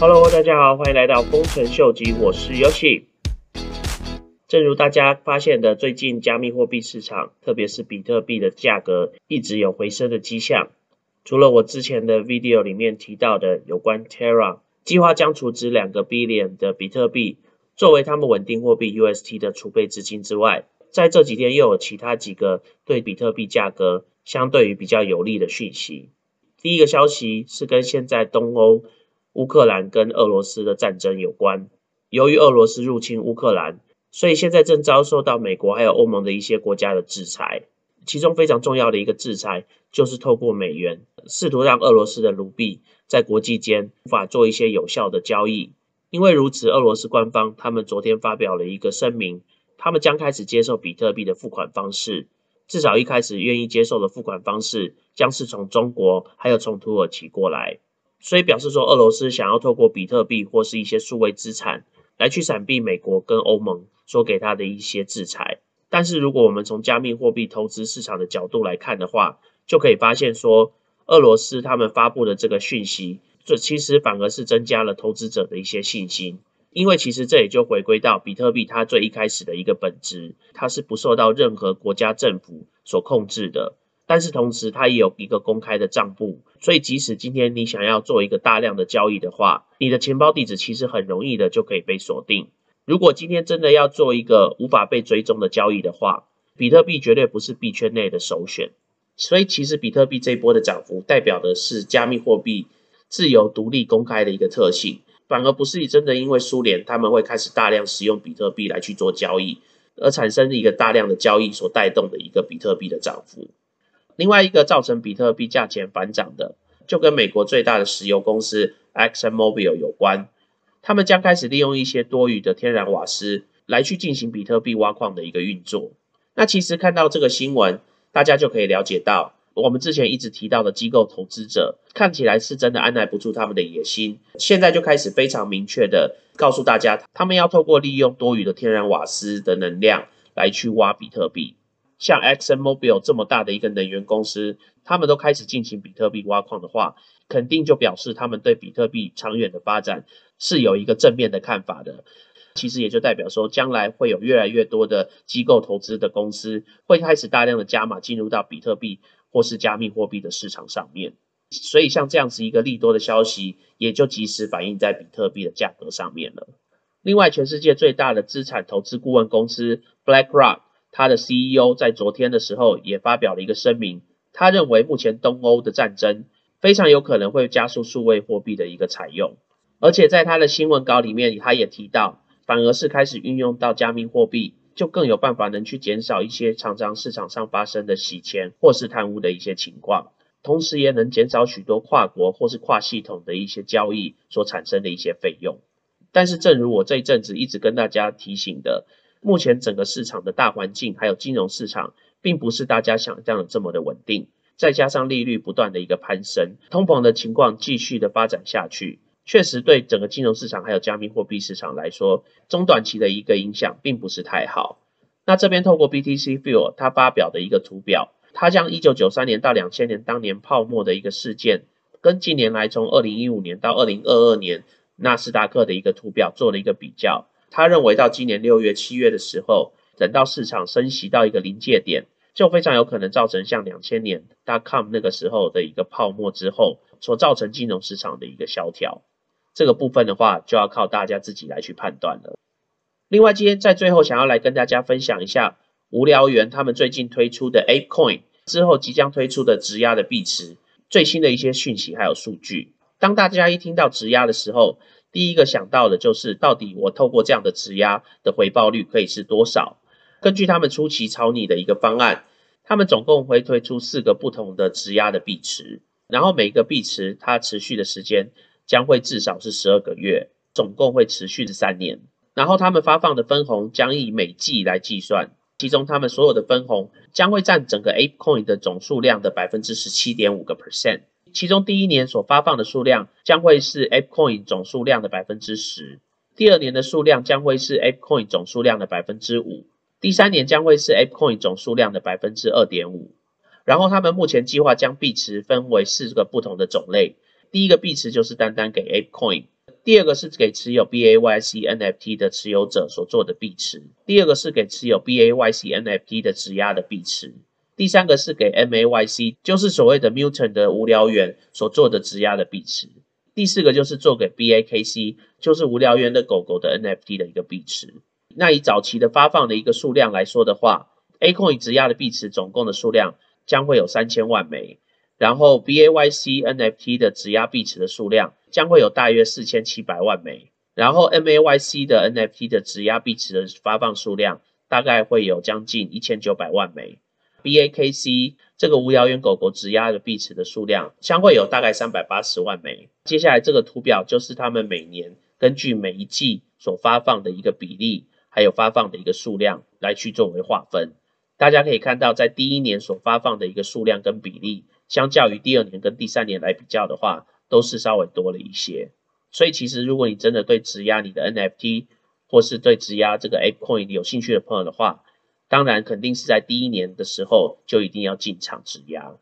Hello，大家好，欢迎来到丰臣秀吉，我是 Yoshi。正如大家发现的，最近加密货币市场，特别是比特币的价格一直有回升的迹象。除了我之前的 video 里面提到的有关 Terra 计划将储值两个 billion 的比特币作为他们稳定货币 UST 的储备资金之外，在这几天又有其他几个对比特币价格相对于比较有利的讯息。第一个消息是跟现在东欧。乌克兰跟俄罗斯的战争有关。由于俄罗斯入侵乌克兰，所以现在正遭受到美国还有欧盟的一些国家的制裁。其中非常重要的一个制裁，就是透过美元，试图让俄罗斯的卢币在国际间无法做一些有效的交易。因为如此，俄罗斯官方他们昨天发表了一个声明，他们将开始接受比特币的付款方式。至少一开始愿意接受的付款方式，将是从中国还有从土耳其过来。所以表示说，俄罗斯想要透过比特币或是一些数位资产来去闪避美国跟欧盟所给他的一些制裁。但是如果我们从加密货币投资市场的角度来看的话，就可以发现说，俄罗斯他们发布的这个讯息，这其实反而是增加了投资者的一些信心。因为其实这也就回归到比特币它最一开始的一个本质，它是不受到任何国家政府所控制的。但是同时，它也有一个公开的账簿，所以即使今天你想要做一个大量的交易的话，你的钱包地址其实很容易的就可以被锁定。如果今天真的要做一个无法被追踪的交易的话，比特币绝对不是币圈内的首选。所以其实比特币这一波的涨幅，代表的是加密货币自由、独立、公开的一个特性，反而不是真的因为苏联他们会开始大量使用比特币来去做交易，而产生一个大量的交易所带动的一个比特币的涨幅。另外一个造成比特币价钱反涨的，就跟美国最大的石油公司 Exxon Mobil 有关。他们将开始利用一些多余的天然瓦斯来去进行比特币挖矿的一个运作。那其实看到这个新闻，大家就可以了解到，我们之前一直提到的机构投资者，看起来是真的按耐不住他们的野心，现在就开始非常明确的告诉大家，他们要透过利用多余的天然瓦斯的能量来去挖比特币。像 Exxon Mobil 这么大的一个能源公司，他们都开始进行比特币挖矿的话，肯定就表示他们对比特币长远的发展是有一个正面的看法的。其实也就代表说，将来会有越来越多的机构投资的公司会开始大量的加码进入到比特币或是加密货币的市场上面。所以像这样子一个利多的消息，也就及时反映在比特币的价格上面了。另外，全世界最大的资产投资顾问公司 BlackRock。他的 CEO 在昨天的时候也发表了一个声明，他认为目前东欧的战争非常有可能会加速数位货币的一个采用，而且在他的新闻稿里面，他也提到，反而是开始运用到加密货币，就更有办法能去减少一些常常市场上发生的洗钱或是贪污的一些情况，同时也能减少许多跨国或是跨系统的一些交易所产生的一些费用。但是，正如我这一阵子一直跟大家提醒的。目前整个市场的大环境，还有金融市场，并不是大家想象的这么的稳定。再加上利率不断的一个攀升，通膨的情况继续的发展下去，确实对整个金融市场还有加密货币市场来说，中短期的一个影响并不是太好。那这边透过 BTC Fuel 它发表的一个图表，它将一九九三年到两千年当年泡沫的一个事件，跟近年来从二零一五年到二零二二年纳斯达克的一个图表做了一个比较。他认为到今年六月、七月的时候，等到市场升息到一个临界点，就非常有可能造成像两千年大 com 那个时候的一个泡沫之后所造成金融市场的一个萧条。这个部分的话，就要靠大家自己来去判断了。另外，今天在最后想要来跟大家分享一下无聊猿他们最近推出的 Ape Coin 之后即将推出的质押的币池最新的一些讯息还有数据。当大家一听到质押的时候，第一个想到的就是，到底我透过这样的质押的回报率可以是多少？根据他们初期草拟的一个方案，他们总共会推出四个不同的质押的币池，然后每一个币池它持续的时间将会至少是十二个月，总共会持续三年。然后他们发放的分红将以每季来计算，其中他们所有的分红将会占整个 Ape Coin 的总数量的百分之十七点五个 percent。其中第一年所发放的数量将会是 ApeCoin 总数量的百分之十，第二年的数量将会是 ApeCoin 总数量的百分之五，第三年将会是 ApeCoin 总数量的百分之二点五。然后他们目前计划将币池分为四个不同的种类，第一个币池就是单单给 ApeCoin，第二个是给持有 BAYC NFT 的持有者所做的币池，第二个是给持有 BAYC NFT 的质押的币池，第三个是给 MAYC，就是所谓的 Mutant 的无聊猿所做的质押的币池，第四个就是做给 BAKC，就是无聊猿的狗狗的 NFT 的一个币池。那以早期的发放的一个数量来说的话，Acoin 质押的币池总共的数量将会有三千万枚。然后 BAYC NFT 的质押币池的数量将会有大约四千七百万枚，然后 MAYC 的 NFT 的质押币池的发放数量大概会有将近一千九百万枚，BAKC 这个无聊猿狗狗质押的币池的数量将会有大概三百八十万枚。接下来这个图表就是他们每年根据每一季所发放的一个比例，还有发放的一个数量来去作为划分。大家可以看到，在第一年所发放的一个数量跟比例。相较于第二年跟第三年来比较的话，都是稍微多了一些。所以其实如果你真的对质押你的 NFT，或是对质押这个 ApeCoin 有兴趣的朋友的话，当然肯定是在第一年的时候就一定要进场质押。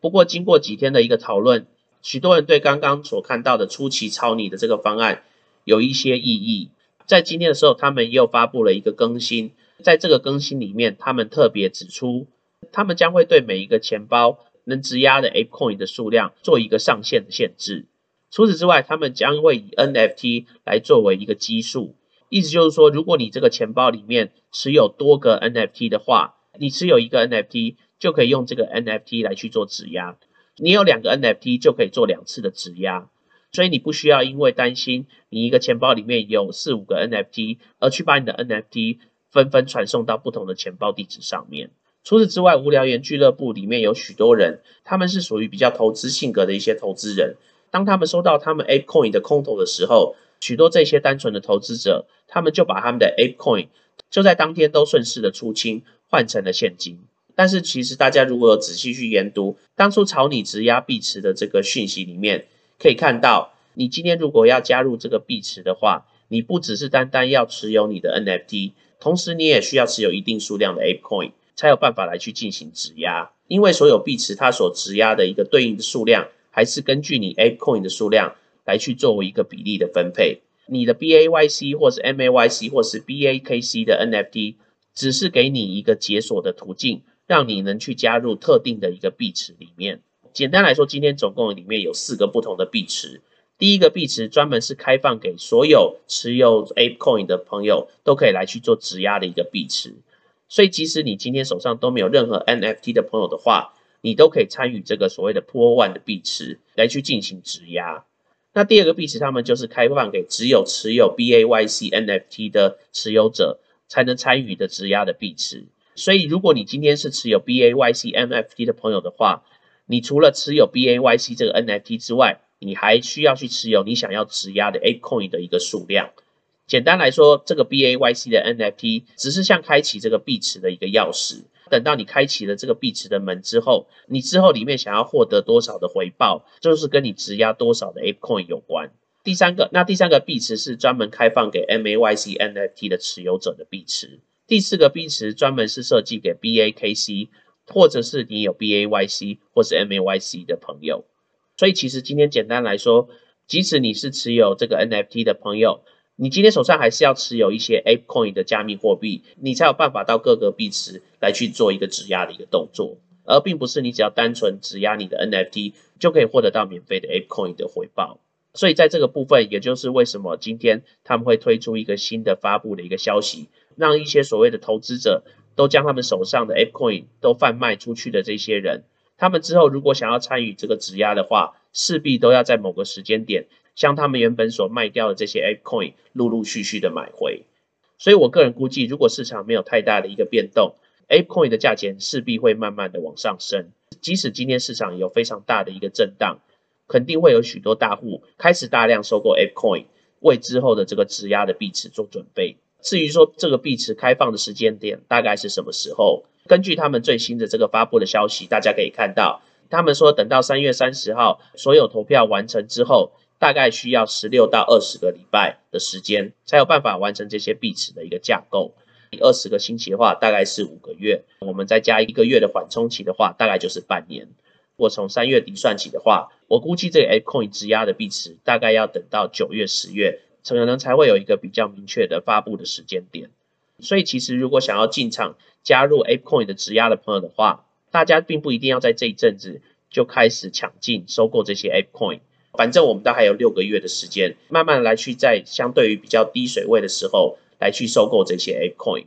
不过经过几天的一个讨论，许多人对刚刚所看到的初期抄你的这个方案有一些异议。在今天的时候，他们又发布了一个更新，在这个更新里面，他们特别指出，他们将会对每一个钱包。能质押的 ApeCoin 的数量做一个上限的限制。除此之外，他们将会以 NFT 来作为一个基数，意思就是说，如果你这个钱包里面持有多个 NFT 的话，你持有一个 NFT 就可以用这个 NFT 来去做质押。你有两个 NFT 就可以做两次的质押，所以你不需要因为担心你一个钱包里面有四五个 NFT 而去把你的 NFT 纷纷传送到不同的钱包地址上面。除此之外，无聊猿俱乐部里面有许多人，他们是属于比较投资性格的一些投资人。当他们收到他们 A coin 的空投的时候，许多这些单纯的投资者，他们就把他们的 ApeCoin 就在当天都顺势的出清，换成了现金。但是其实大家如果有仔细去研读当初炒你质押币池的这个讯息里面，可以看到，你今天如果要加入这个币池的话，你不只是单单要持有你的 NFT，同时你也需要持有一定数量的 ApeCoin。才有办法来去进行质押，因为所有币池它所质押的一个对应的数量，还是根据你 ApeCoin 的数量来去作为一个比例的分配。你的 BAYC 或是 MAYC 或是 BAKC 的 NFT，只是给你一个解锁的途径，让你能去加入特定的一个币池里面。简单来说，今天总共里面有四个不同的币池。第一个币池专门是开放给所有持有 ApeCoin 的朋友都可以来去做质押的一个币池。所以，即使你今天手上都没有任何 NFT 的朋友的话，你都可以参与这个所谓的 Pool One 的币池来去进行质押。那第二个币池，他们就是开放给只有持有 BAYC NFT 的持有者才能参与的质押的币池。所以，如果你今天是持有 BAYC NFT 的朋友的话，你除了持有 BAYC 这个 NFT 之外，你还需要去持有你想要质押的 A Coin 的一个数量。简单来说，这个 BAYC 的 NFT 只是像开启这个币池的一个钥匙。等到你开启了这个币池的门之后，你之后里面想要获得多少的回报，就是跟你质押多少的 ApeCoin 有关。第三个，那第三个币池是专门开放给 MAYC NFT 的持有者的币池。第四个币池专门是设计给 BAKC 或者是你有 BAYC 或是 MAYC 的朋友。所以其实今天简单来说，即使你是持有这个 NFT 的朋友，你今天手上还是要持有一些 ApeCoin 的加密货币，你才有办法到各个币池来去做一个质押的一个动作，而并不是你只要单纯质押你的 NFT 就可以获得到免费的 ApeCoin 的回报。所以在这个部分，也就是为什么今天他们会推出一个新的发布的一个消息，让一些所谓的投资者都将他们手上的 ApeCoin 都贩卖出去的这些人，他们之后如果想要参与这个质押的话，势必都要在某个时间点。将他们原本所卖掉的这些 ApeCoin 陆陆续续的买回，所以我个人估计，如果市场没有太大的一个变动，ApeCoin 的价钱势必会慢慢的往上升。即使今天市场有非常大的一个震荡，肯定会有许多大户开始大量收购 ApeCoin，为之后的这个质押的币池做准备。至于说这个币池开放的时间点大概是什么时候，根据他们最新的这个发布的消息，大家可以看到，他们说等到三月三十号所有投票完成之后。大概需要十六到二十个礼拜的时间，才有办法完成这些币池的一个架构。二十个星期的话，大概是五个月。我们再加一个月的缓冲期的话，大概就是半年。果从三月底算起的话，我估计这个 ApeCoin 质押的币池大概要等到九月、十月，可能才会有一个比较明确的发布的时间点。所以其实如果想要进场加入 ApeCoin 的质押的朋友的话，大家并不一定要在这一阵子就开始抢进收购这些 ApeCoin，反正我们都还有六个月的时间，慢慢来去在相对于比较低水位的时候来去收购这些 ApeCoin。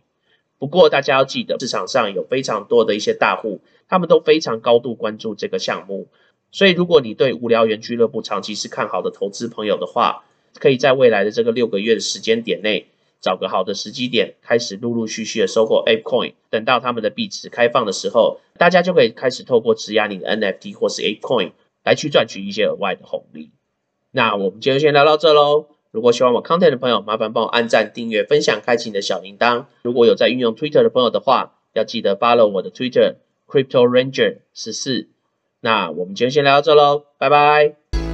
不过大家要记得，市场上有非常多的一些大户，他们都非常高度关注这个项目。所以如果你对无聊猿俱乐部长期是看好的投资朋友的话，可以在未来的这个六个月的时间点内。找个好的时机点，开始陆陆续续的收购 ApeCoin，等到他们的币池开放的时候，大家就可以开始透过质押你的 NFT 或是 ApeCoin 来去赚取一些额外的红利。那我们今天先聊到这喽。如果喜欢我 content 的朋友，麻烦帮我按赞、订阅、分享、开启你的小铃铛。如果有在运用 Twitter 的朋友的话，要记得 follow 我的 Twitter Crypto Ranger 十四。那我们今天先聊到这喽，拜拜。